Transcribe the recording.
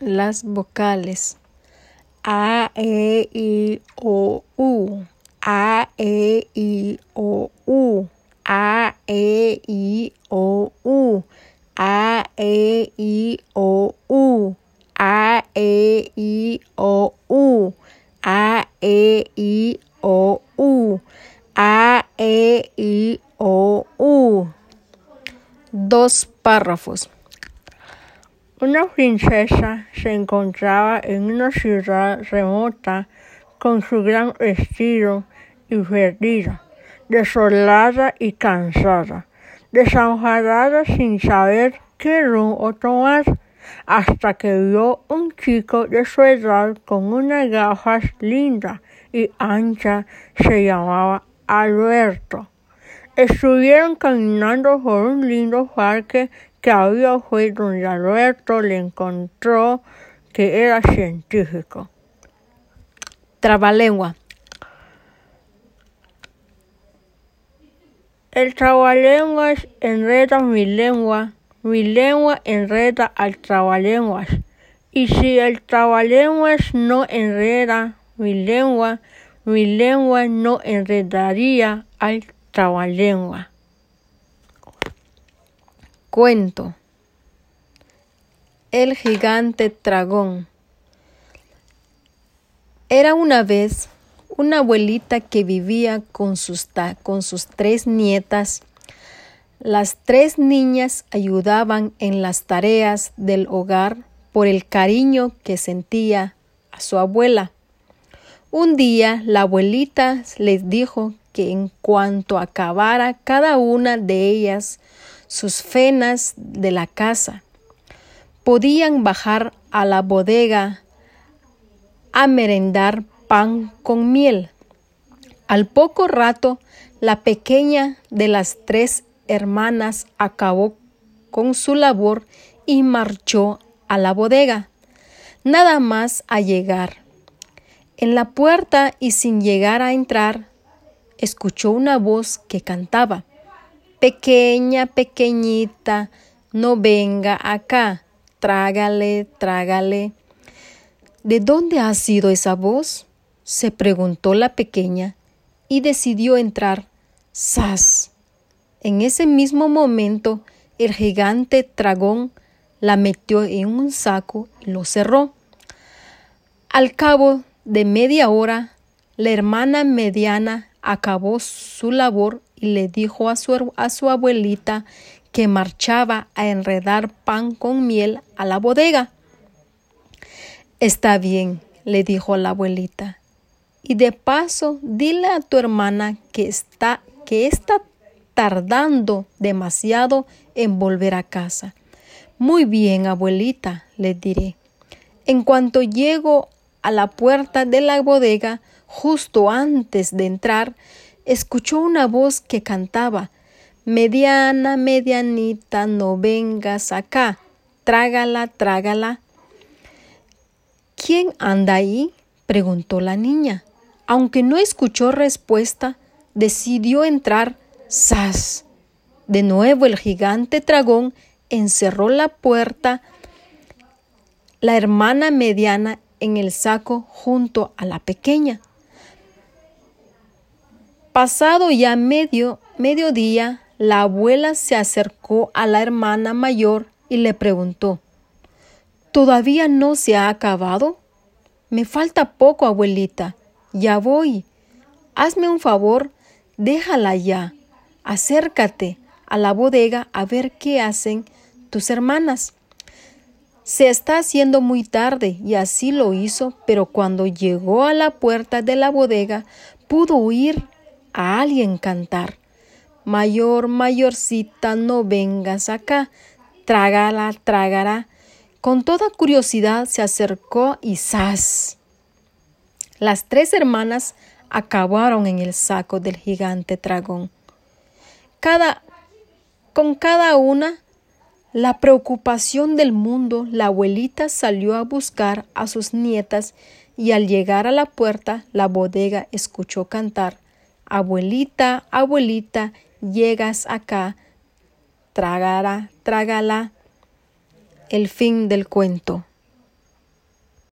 las vocales. A, E, I, O, U, A, E, I, O, U, A, E, I, O, U, A, E, I, O, U, A, E, I, O, U, A, E, I, O, U, A, E, I, O, U. Dos párrafos. Una princesa se encontraba en una ciudad remota con su gran vestido y perdida, desolada y cansada, desenfadada sin saber qué rumbo tomar, hasta que vio un chico de su edad con unas gafas lindas y anchas, se llamaba Alberto. Estuvieron caminando por un lindo parque que había fue donde Alberto le encontró que era científico. Trabalengua. El trabalenguas enreda mi lengua, mi lengua enreda al trabalenguas. Y si el trabalenguas no enreda mi lengua, mi lengua no enredaría al trabalengua. Cuento. El gigante dragón. Era una vez una abuelita que vivía con sus, con sus tres nietas. Las tres niñas ayudaban en las tareas del hogar por el cariño que sentía a su abuela. Un día la abuelita les dijo que en cuanto acabara cada una de ellas sus fenas de la casa. Podían bajar a la bodega a merendar pan con miel. Al poco rato, la pequeña de las tres hermanas acabó con su labor y marchó a la bodega. Nada más a llegar. En la puerta y sin llegar a entrar, escuchó una voz que cantaba. Pequeña, pequeñita, no venga acá, trágale, trágale. ¿De dónde ha sido esa voz? se preguntó la pequeña y decidió entrar. ¡Sas! En ese mismo momento, el gigante dragón la metió en un saco y lo cerró. Al cabo de media hora, la hermana mediana acabó su labor le dijo a su, a su abuelita que marchaba a enredar pan con miel a la bodega. Está bien, le dijo la abuelita. Y de paso, dile a tu hermana que está, que está tardando demasiado en volver a casa. Muy bien, abuelita, le diré. En cuanto llego a la puerta de la bodega, justo antes de entrar, escuchó una voz que cantaba Mediana, medianita, no vengas acá, trágala, trágala. ¿Quién anda ahí? preguntó la niña. Aunque no escuchó respuesta, decidió entrar. ¡Sas! De nuevo el gigante dragón encerró la puerta, la hermana mediana en el saco junto a la pequeña. Pasado ya medio mediodía, la abuela se acercó a la hermana mayor y le preguntó ¿Todavía no se ha acabado? Me falta poco, abuelita. Ya voy. Hazme un favor, déjala ya. Acércate a la bodega a ver qué hacen tus hermanas. Se está haciendo muy tarde y así lo hizo, pero cuando llegó a la puerta de la bodega pudo oír a alguien cantar. Mayor, mayorcita, no vengas acá. Trágala, trágala. Con toda curiosidad se acercó y ¡zas! Las tres hermanas acabaron en el saco del gigante dragón. Cada, con cada una, la preocupación del mundo, la abuelita salió a buscar a sus nietas y al llegar a la puerta, la bodega escuchó cantar Abuelita, abuelita, llegas acá, trágala, trágala. El fin del cuento.